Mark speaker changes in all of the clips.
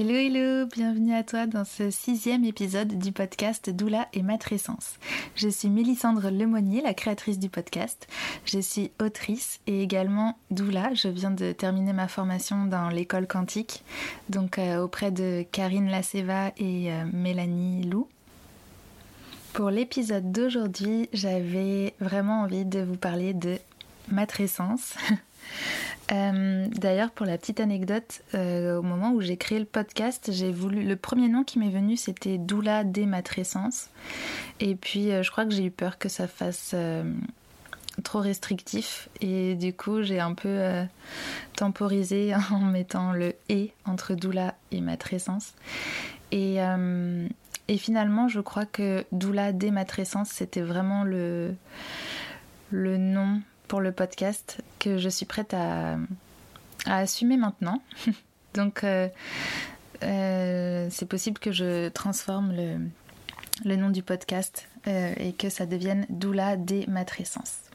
Speaker 1: Hello hello, bienvenue à toi dans ce sixième épisode du podcast Doula et Matrescence. Je suis Mélissandre Lemonnier, la créatrice du podcast. Je suis autrice et également doula. Je viens de terminer ma formation dans l'école quantique, donc euh, auprès de Karine Laceva et euh, Mélanie Lou. Pour l'épisode d'aujourd'hui, j'avais vraiment envie de vous parler de matrescence. Euh, d'ailleurs, pour la petite anecdote, euh, au moment où j'ai créé le podcast, j'ai voulu. Le premier nom qui m'est venu, c'était Doula Dématrescence. Et puis, euh, je crois que j'ai eu peur que ça fasse trop restrictif. Et du coup, j'ai un peu temporisé en mettant le et entre doula et matrescence. Et, et finalement, je crois que doula dématrescence, c'était vraiment le nom pour le podcast que je suis prête à, assumer maintenant. Donc, euh, euh, c'est possible que je transforme le, nom du podcast euh, et que ça devienne Doula des matrescences.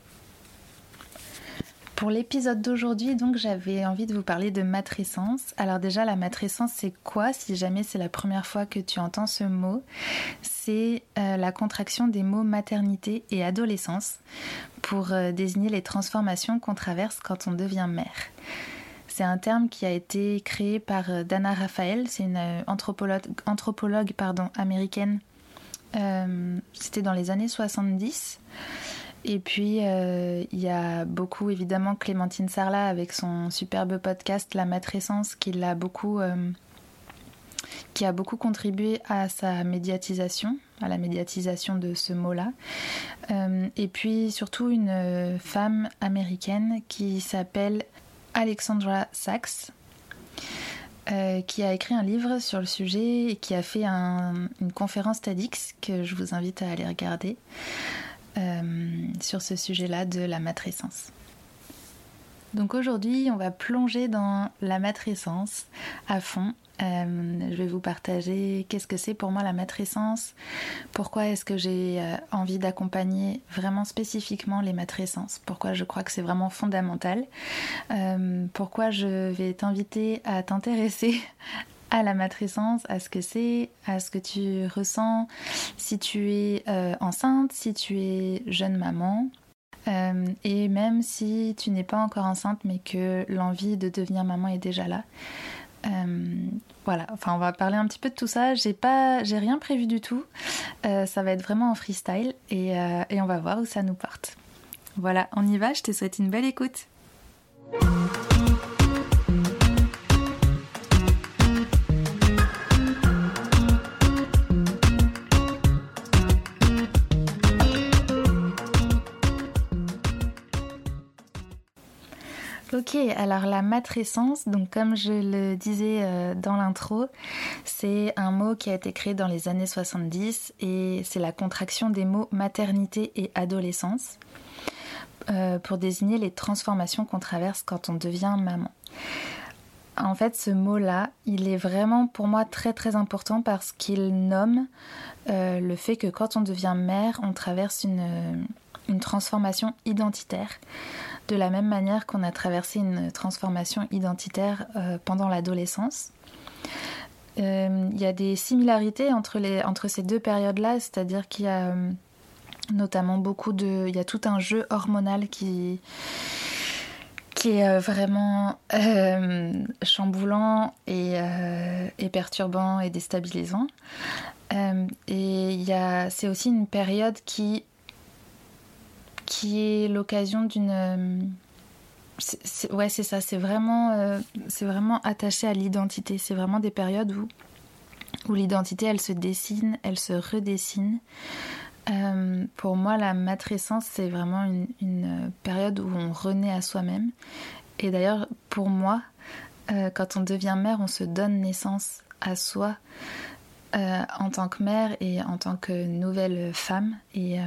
Speaker 1: Pour l'épisode d'aujourd'hui, donc, j'avais envie de vous parler de matrescence. Alors déjà, la matrescence, c'est quoi Si jamais c'est la première fois que tu entends ce mot, c'est euh, la contraction des mots maternité et adolescence pour euh, désigner les transformations qu'on traverse quand on devient mère. C'est un terme qui a été créé par euh, Dana Raphael, c'est une anthropologue, américaine. C'était dans les années 70. Et puis, euh, il y a beaucoup, évidemment, Clémentine Sarlat avec son superbe podcast La Matrescence qui l'a beaucoup. Euh, qui a beaucoup contribué à sa médiatisation, à la médiatisation de ce mot-là. Euh, et puis surtout une femme américaine qui s'appelle Alexandra Sachs, qui a écrit un livre sur le sujet et qui a fait une conférence TEDx que je vous invite à aller regarder. Euh, sur ce sujet-là de la matrescence. Donc aujourd'hui, on va plonger dans la matrescence à fond. Euh, je vais vous partager qu'est-ce que c'est pour moi la matrescence, pourquoi est-ce que j'ai euh, envie d'accompagner vraiment spécifiquement les matrescences, pourquoi je crois que c'est vraiment fondamental, pourquoi je vais t'inviter à t'intéresser à la matrescence, à ce que c'est, à ce que tu ressens si tu es euh, enceinte, si tu es jeune maman. Euh, et même si tu n'es pas encore enceinte mais que l'envie de devenir maman est déjà là. Euh, voilà, enfin on va parler un petit peu de tout ça. J'ai pas, j'ai rien prévu du tout. ça va être vraiment en freestyle et, et on va voir où ça nous porte. Voilà, on y va. Je te souhaite une belle écoute. Ok, alors la matrescence, donc comme je le disais euh, dans l'intro, c'est un mot qui a été créé dans les années 70 et c'est la contraction des mots maternité et adolescence euh, pour désigner les transformations qu'on traverse quand on devient maman. En fait, ce mot-là, il est vraiment pour moi très très important parce qu'il nomme euh, le fait que quand on devient mère, on traverse une, une transformation identitaire de la même manière qu'on a traversé une transformation identitaire euh, pendant l'adolescence. Euh, il y a des similarités entre, les, entre ces deux périodes-là, c'est-à-dire qu'il y a euh, notamment beaucoup de... Il y a tout un jeu hormonal qui, qui est vraiment chamboulant et, et, perturbant et déstabilisant. et c'est aussi une période qui qui est l'occasion d'une euh, ouais c'est ça c'est vraiment euh, c'est vraiment attaché à l'identité. C'est vraiment des périodes où où l'identité elle se dessine elle se redessine. Euh, pour moi la matrescence c'est vraiment une, une, période où on renaît à soi-même. Et d'ailleurs pour moi quand on devient mère on se donne naissance à soi en tant que mère et en tant que nouvelle femme. Et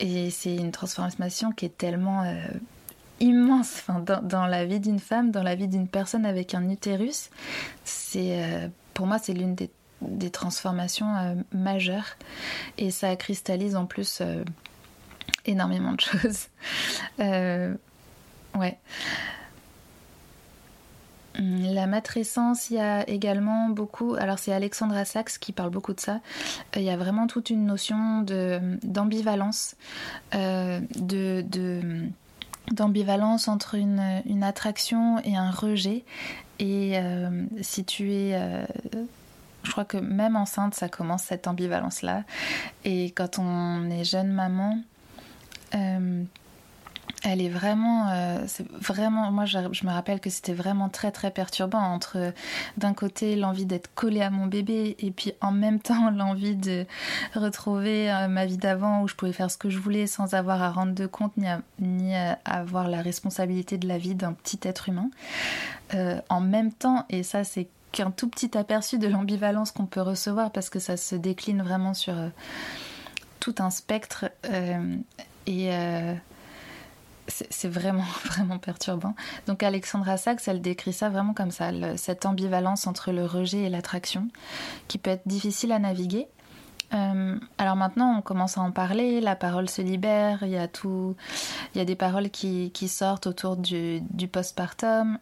Speaker 1: et c'est une transformation qui est tellement euh, immense enfin, dans, la vie d'une femme, dans la vie d'une personne avec un utérus. C'est, euh, pour moi, c'est l'une des, des transformations euh, majeures. Et ça cristallise en plus énormément de choses. ouais. La matrescence, il y a également beaucoup. Alors, c'est Alexandra Sachs qui parle beaucoup de ça. Euh, il y a vraiment toute une notion d'ambivalence, de, d'ambivalence entre une, attraction et un rejet. Et euh, si tu es. Euh, je crois que même enceinte, ça commence cette ambivalence-là. Et quand on est jeune maman, elle est vraiment, euh, c'est vraiment, moi je, me rappelle que c'était vraiment très très perturbant entre d'un côté l'envie d'être collée à mon bébé et puis en même temps l'envie de retrouver euh, ma vie d'avant où je pouvais faire ce que je voulais sans avoir à rendre de compte ni à, ni avoir la responsabilité de la vie d'un petit être humain. Euh, en même temps, et ça c'est qu'un tout petit aperçu de l'ambivalence qu'on peut recevoir parce que ça se décline vraiment sur tout un spectre et c'est vraiment, vraiment perturbant. Donc Alexandra Sachs, elle décrit ça vraiment comme ça, cette ambivalence entre le rejet et l'attraction, qui peut être difficile à naviguer. Euh, alors maintenant, on commence à en parler, la parole se libère, il y a tout, il y a des paroles qui, sortent autour du, postpartum.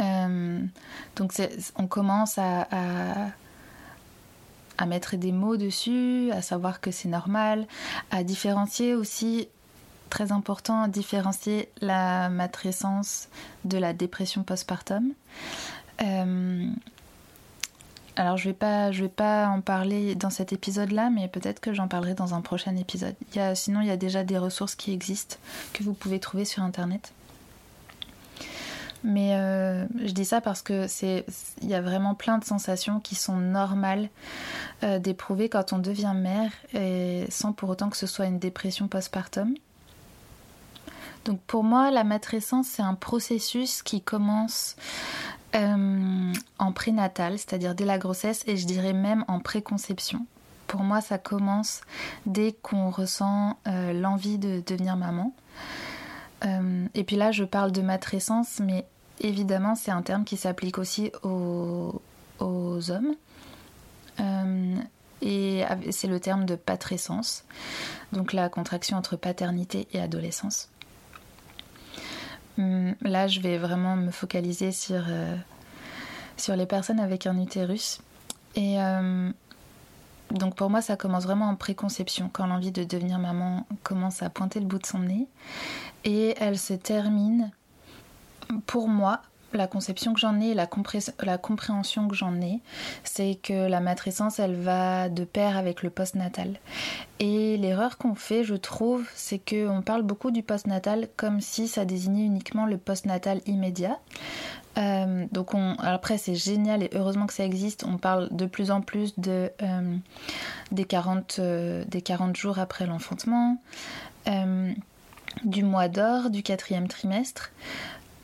Speaker 1: Euh, donc on commence à, à mettre des mots dessus, à savoir que c'est normal, à différencier aussi très important à différencier la matrescence de la dépression postpartum. Euh, alors je vais pas, vais pas en parler dans cet épisode-là, mais peut-être que j'en parlerai dans un prochain épisode. Sinon, il y a déjà des ressources qui existent que vous pouvez trouver sur internet. Mais euh, je dis ça parce que c'est, il y a vraiment plein de sensations qui sont normales euh, d'éprouver quand on devient mère, et sans pour autant que ce soit une dépression postpartum. Donc pour moi, la matrescence, c'est un processus qui commence euh, en prénatal, c'est-à-dire dès la grossesse, et je dirais même en préconception. Pour moi, ça commence dès qu'on ressent euh, l'envie de devenir maman. Euh, et puis là, je parle de matrescence, mais évidemment, c'est un terme qui s'applique aussi aux, aux hommes. et c'est le terme de patrescence, donc la contraction entre paternité et adolescence. Hum, là, je vais vraiment me focaliser sur, euh, les personnes avec un utérus. Et euh, donc pour moi, ça commence vraiment en préconception, quand l'envie de devenir maman commence à pointer le bout de son nez. Et elle se termine, pour moi, la conception que j'en ai, la, compréhension que j'en ai, c'est que la matrescence, elle va de pair avec le postnatal. Et l'erreur qu'on fait, je trouve, c'est qu'on parle beaucoup du postnatal comme si ça désignait uniquement le postnatal immédiat. Euh, donc on, après c'est génial et heureusement que ça existe. On parle de plus en plus de, euh, des, 40, euh, des 40 jours après l'enfantement, du mois d'or, du quatrième trimestre.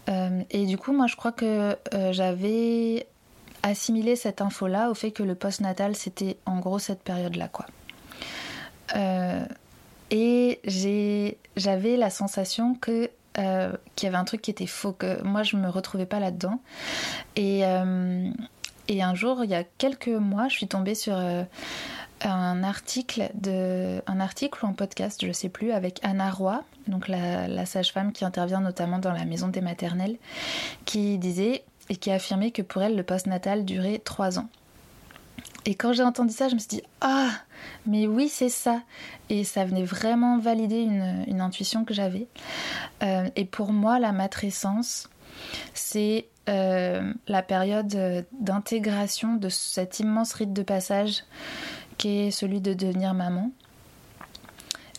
Speaker 1: Euh, et du coup, moi, je crois que euh, j'avais assimilé cette info-là au fait que le postnatal, c'était en gros cette période-là, quoi. Euh, et j'avais la sensation qu'il y avait un truc qui était faux, que moi je me retrouvais pas là-dedans. Et, et un jour, il y a quelques mois, je suis tombée sur un article, de, un article ou un podcast, je sais plus, avec Anna Roy, donc la, sage-femme qui intervient notamment dans la maison des maternelles, qui disait et qui affirmait que pour elle, le postnatal durait trois ans. Et quand j'ai entendu ça, je me suis dit Ah, mais oui, c'est ça. Et ça venait vraiment valider une, intuition que j'avais. Euh, et pour moi, la matrescence, c'est euh, la période d'intégration de cet immense rite de passage qui est celui de devenir maman.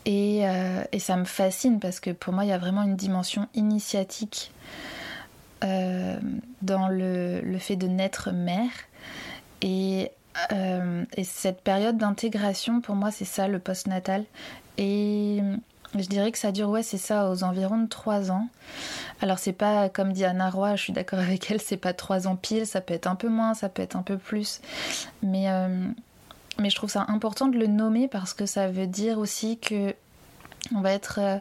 Speaker 1: Euh, et, ça me fascine parce que pour moi, il y a vraiment une dimension initiatique euh, dans le, fait de naître mère. Et, euh, et cette période d'intégration, pour moi, c'est ça le postnatal. Et je dirais que ça dure, ouais, c'est ça, aux environs de 3 ans. Alors, c'est pas, comme dit Anna Roy, je suis d'accord avec elle, c'est pas 3 ans pile, ça peut être un peu moins, ça peut être un peu plus. Mais mais je trouve ça important de le nommer parce que ça veut dire aussi que on va être euh,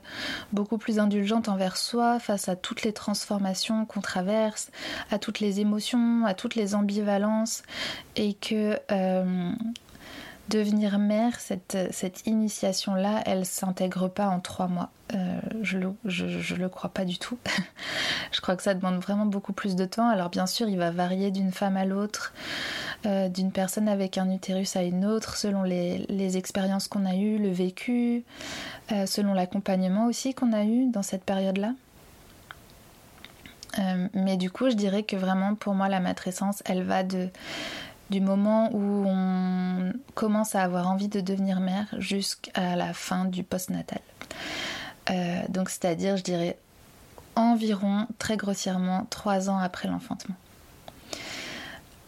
Speaker 1: beaucoup plus indulgente envers soi face à toutes les transformations qu'on traverse, à toutes les émotions, à toutes les ambivalences, et que euh, devenir mère, cette, cette initiation-là, elle s'intègre pas en trois mois. Euh, je, le, je, le crois pas du tout. je crois que ça demande vraiment beaucoup plus de temps. Alors bien sûr, il va varier d'une femme à l'autre, euh, d'une personne avec un utérus à une autre, selon les, expériences qu'on a eues, le vécu, euh, selon l'accompagnement aussi qu'on a eu dans cette période-là. mais du coup, je dirais que vraiment pour moi, la matrescence, elle va du moment où on commence à avoir envie de devenir mère jusqu'à la fin du postnatal. Euh, donc c'est-à-dire, je dirais, environ, très grossièrement, trois ans après l'enfantement.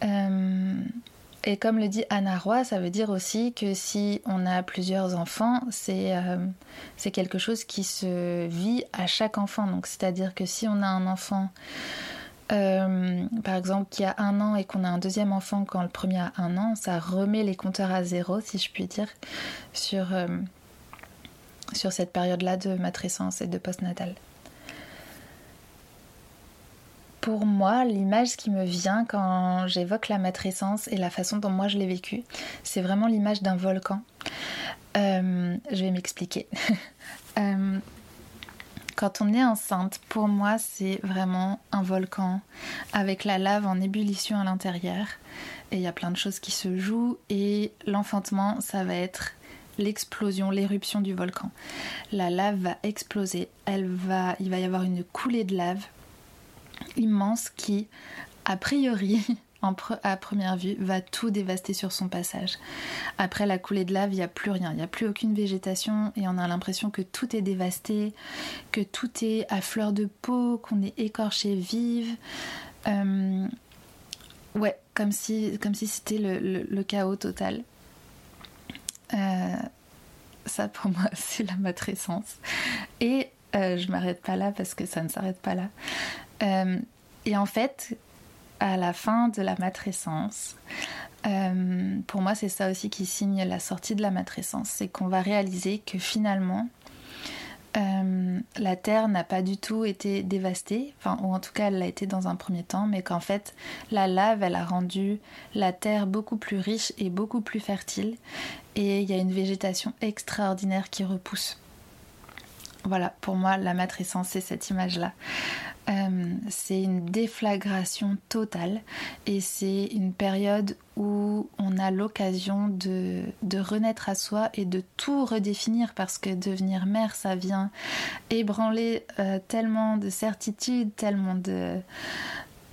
Speaker 1: Euh, et comme le dit Anna Roy, ça veut dire aussi que si on a plusieurs enfants, c'est euh, quelque chose qui se vit à chaque enfant. Donc c'est-à-dire que si on a un enfant euh, par exemple, qui a un an et qu'on a un deuxième enfant quand le premier a un an, ça remet les compteurs à zéro, si je puis dire, sur, euh, sur cette période-là de matrescence et de postnatal. Pour moi, l'image qui me vient quand j'évoque la matrescence et la façon dont moi je l'ai vécue, c'est vraiment l'image d'un volcan. Euh, je vais m'expliquer. Quand on est enceinte, pour moi, c'est vraiment un volcan avec la lave en ébullition à l'intérieur. Et il y a plein de choses qui se jouent. Et l'enfantement, ça va être l'explosion, l'éruption du volcan. La lave va exploser. Elle va, il va y avoir une coulée de lave immense qui, a priori, à première vue, va tout dévaster sur son passage. Après la coulée de lave, il n'y a plus rien, il n'y a plus aucune végétation et on a l'impression que tout est dévasté, que tout est à fleur de peau, qu'on est écorché vive. Euh, ouais, comme si comme si c'était le, chaos total. Euh, ça pour moi, c'est la matrescence. Et euh, je m'arrête pas là parce que ça ne s'arrête pas là. Et en fait, à la fin de la matrescence. Euh, pour moi, c'est ça aussi qui signe la sortie de la matrescence, c'est qu'on va réaliser que finalement, euh, la Terre n'a pas du tout été dévastée, enfin, ou en tout cas elle l'a été dans un premier temps, mais qu'en fait la lave elle a rendu la Terre beaucoup plus riche et beaucoup plus fertile, et il y a une végétation extraordinaire qui repousse. Voilà, pour moi la matrescence c'est cette image-là. Euh, c'est une déflagration totale et c'est une période où on a l'occasion de, renaître à soi et de tout redéfinir parce que devenir mère, ça vient ébranler euh, tellement de certitudes, tellement de,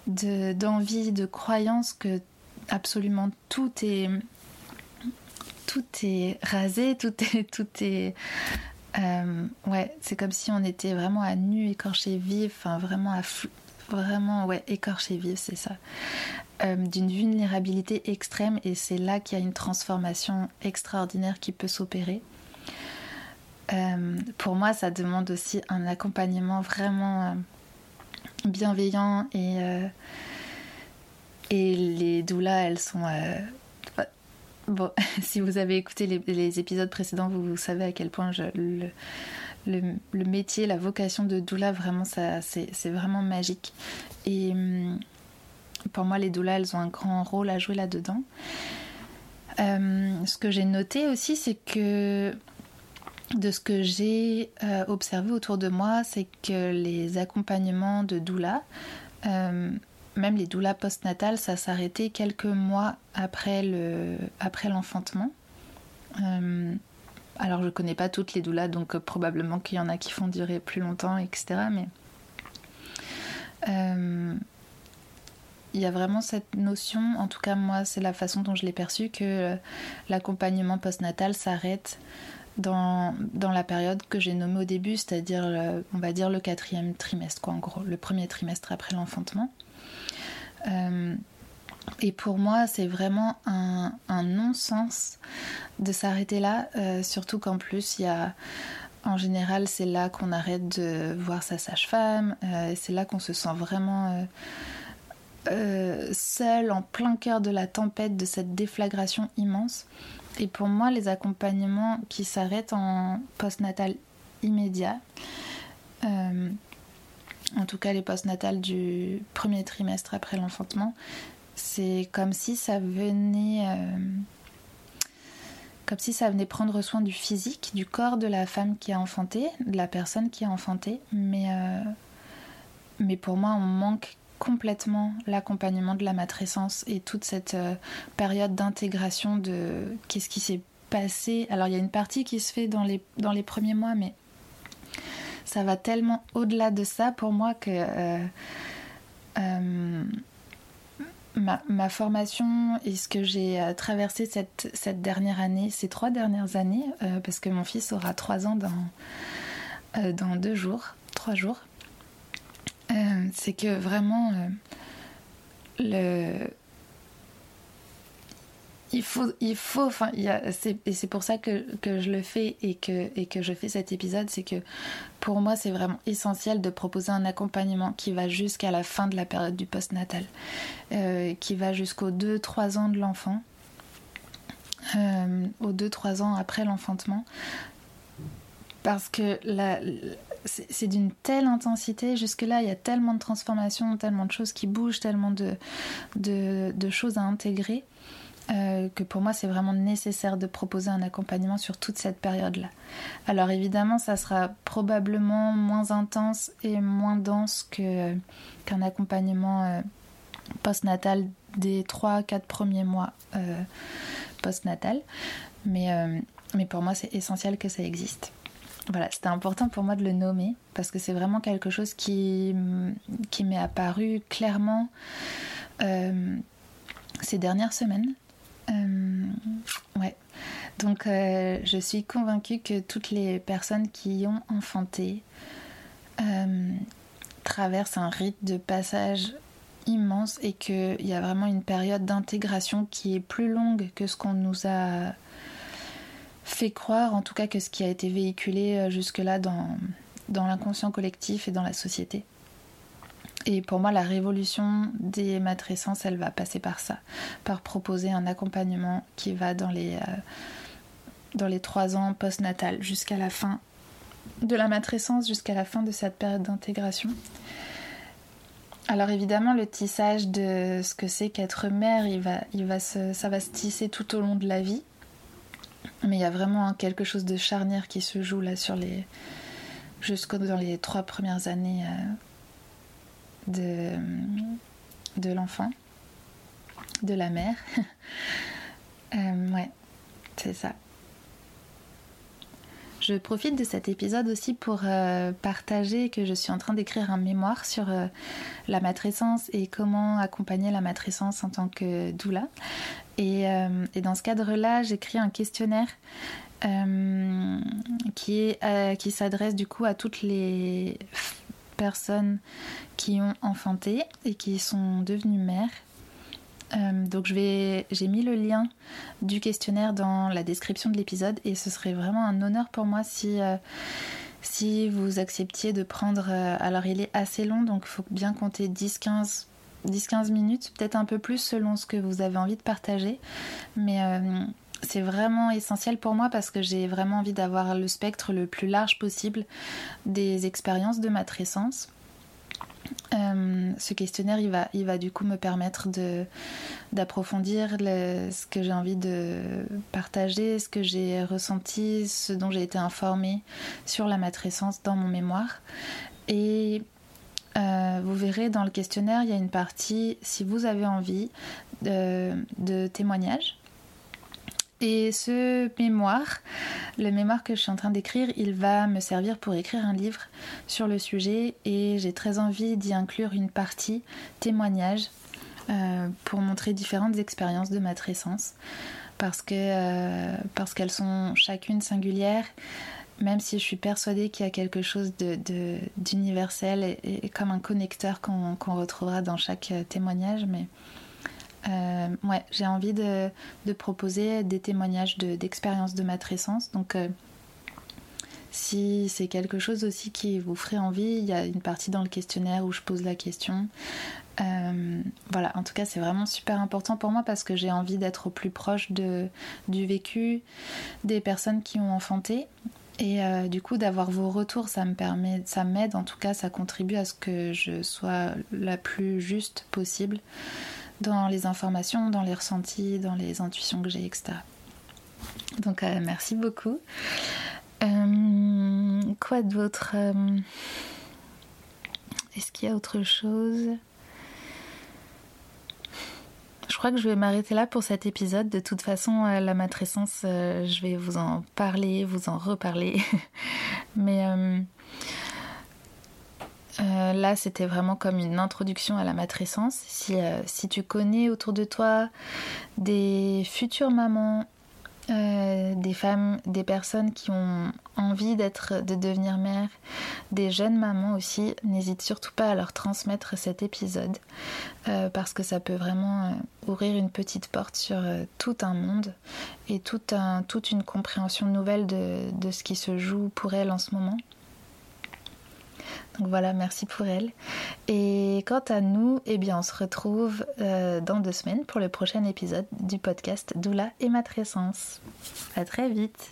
Speaker 1: d'envie, de, croyances que absolument tout est tout est rasé, tout est tout est euh, ouais, c'est comme si on était vraiment à nu, écorché vif, enfin vraiment à vraiment ouais écorché vif, c'est ça. Euh, d'une vulnérabilité extrême et c'est là qu'il y a une transformation extraordinaire qui peut s'opérer. Euh, pour moi, ça demande aussi un accompagnement vraiment bienveillant et et les doulas, elles sont Bon, si vous avez écouté les, épisodes précédents, vous, savez à quel point le, métier, la vocation de doula, vraiment, c'est vraiment magique. Et hum, pour moi, les doulas, elles ont un grand rôle à jouer là-dedans. Hum, ce que j'ai noté aussi, c'est que de ce que j'ai euh, observé autour de moi, c'est que les accompagnements de doula, hum, même les doulas postnatales, ça s'arrêtait quelques mois après l'enfantement. Euh, alors je connais pas toutes les doulas, donc euh, probablement qu'il y en a qui font durer plus longtemps, etc. Mais euh, il y a vraiment cette notion, en tout cas moi c'est la façon dont je l'ai perçu, que l'accompagnement postnatal s'arrête dans, dans, la période que j'ai nommée au début, c'est-à-dire on va dire le quatrième trimestre, quoi en gros, le premier trimestre après l'enfantement. Euh, et pour moi, c'est vraiment un, non-sens de s'arrêter là, euh, surtout qu'en plus, il y a, en général, c'est là qu'on arrête de voir sa sage-femme, euh, c'est là qu'on se sent vraiment seul, en plein cœur de la tempête, de cette déflagration immense. Et pour moi, les accompagnements qui s'arrêtent en postnatal immédiat, en tout cas les postnatales du premier trimestre après l'enfantement, c'est comme si ça venait, euh, comme si ça venait prendre soin du physique, du corps de la femme qui a enfanté, de la personne qui a enfanté. Mais, euh, mais pour moi, on manque complètement l'accompagnement de la matrescence et toute cette euh, période d'intégration de qu'est-ce qui s'est passé. Alors il y a une partie qui se fait dans les, dans les premiers mois, mais ça va tellement au-delà de ça pour moi que euh, euh, ma, formation et ce que j'ai traversé cette, cette, dernière année, ces trois dernières années, parce que mon fils aura trois ans dans, dans deux jours, trois jours, euh, c'est que vraiment, euh, le... il faut, il faut, enfin, et c'est pour ça que, que, je le fais et que, et que je fais cet épisode, c'est que pour moi, c'est vraiment essentiel de proposer un accompagnement qui va jusqu'à la fin de la période du postnatal, euh, qui va jusqu'aux 2-3 ans de l'enfant, aux 2-3 ans après l'enfantement, parce que c'est d'une telle intensité. Jusque-là, il y a tellement de transformations, tellement de choses qui bougent, tellement de, de, choses à intégrer. Euh, que pour moi c'est vraiment nécessaire de proposer un accompagnement sur toute cette période-là. Alors évidemment ça sera probablement moins intense et moins dense qu'un accompagnement euh, postnatal des 3-4 premiers mois euh, postnatal. Mais, mais pour moi c'est essentiel que ça existe. Voilà, c'était important pour moi de le nommer parce que c'est vraiment quelque chose qui, qui m'est apparu clairement ces dernières semaines. Euh, ouais. Donc euh, je suis convaincue que toutes les personnes qui ont enfanté traversent un rite de passage immense et qu'il y a vraiment une période d'intégration qui est plus longue que ce qu'on nous a fait croire, en tout cas, que ce qui a été véhiculé euh, jusque-là dans l'inconscient collectif et dans la société. Et pour moi, la révolution des matrescences, elle va passer par ça, par proposer un accompagnement qui va dans les, euh, dans les trois ans post-natal jusqu'à la fin de la matrescence, jusqu'à la fin de cette période d'intégration. Alors évidemment, le tissage de ce que c'est qu'être mère, il va, il va ça va se tisser tout au long de la vie. Mais il y a vraiment quelque chose de charnière qui se joue là sur les. jusqu'au dans les trois premières années euh, de, de l'enfant, de la mère. Euh, ouais, c'est ça. Je profite de cet épisode aussi pour euh, partager que je suis en train d'écrire un mémoire sur la matrescence et comment accompagner la matrescence en tant que doula. Euh, et, dans ce cadre-là, j'écris un questionnaire euh, qui, euh, qui s'adresse du coup à toutes les personnes qui ont enfanté et qui sont devenues mères. donc je vais, j'ai mis le lien du questionnaire dans la description de l'épisode et ce serait vraiment un honneur pour moi si si vous acceptiez de prendre. alors il est assez long donc il faut bien compter 10-15 10-15 minutes, peut-être un peu plus selon ce que vous avez envie de partager. Mais euh, c'est vraiment essentiel pour moi parce que j'ai vraiment envie d'avoir le spectre le plus large possible des expériences de matrescence. Euh, ce questionnaire, il va, du coup me permettre de, d'approfondir ce que j'ai envie de partager, ce que j'ai ressenti, ce dont j'ai été informée sur la matrescence dans mon mémoire. Et euh, vous verrez dans le questionnaire, il y a une partie, si vous avez envie, de, de témoignages. Et ce mémoire, le mémoire que je suis en train d'écrire, il va me servir pour écrire un livre sur le sujet et j'ai très envie d'y inclure une partie témoignage euh, pour montrer différentes expériences de matrescence parce que euh, parce qu'elles sont chacune singulières même si je suis persuadée qu'il y a quelque chose d'universel et, comme un connecteur qu'on retrouvera dans chaque euh, témoignage, mais euh, ouais, j'ai envie de, proposer des témoignages d'expériences de, matrescence. Donc, euh, si c'est quelque chose aussi qui vous ferait envie, il y a une partie dans le questionnaire où je pose la question. voilà, en tout cas, c'est vraiment super important pour moi parce que j'ai envie d'être au plus proche de, du vécu des personnes qui ont enfanté et euh, du coup, d'avoir vos retours, ça me permet, ça m'aide, en tout cas, ça contribue à ce que je sois la plus juste possible dans les informations, dans les ressentis, dans les intuitions que j'ai, etc. Donc merci beaucoup. quoi d'autre Est-ce qu'il y a autre chose? Je crois que je vais m'arrêter là pour cet épisode. De toute façon, la matrescence, je vais vous en parler, vous en reparler. Mais euh, là, c'était vraiment comme une introduction à la matrescence. Si, euh, tu connais autour de toi des futures mamans, euh, des femmes, des personnes qui ont envie d'être, de devenir mère, des jeunes mamans aussi, n'hésite surtout pas à leur transmettre cet épisode parce que ça peut vraiment ouvrir une petite porte sur tout un monde et toute une compréhension nouvelle de ce qui se joue pour elles en ce moment. Donc voilà, merci pour elle. Et quant à nous, eh bien, on se retrouve euh, dans deux semaines pour le prochain épisode du podcast Doula et Matrescence. À très vite.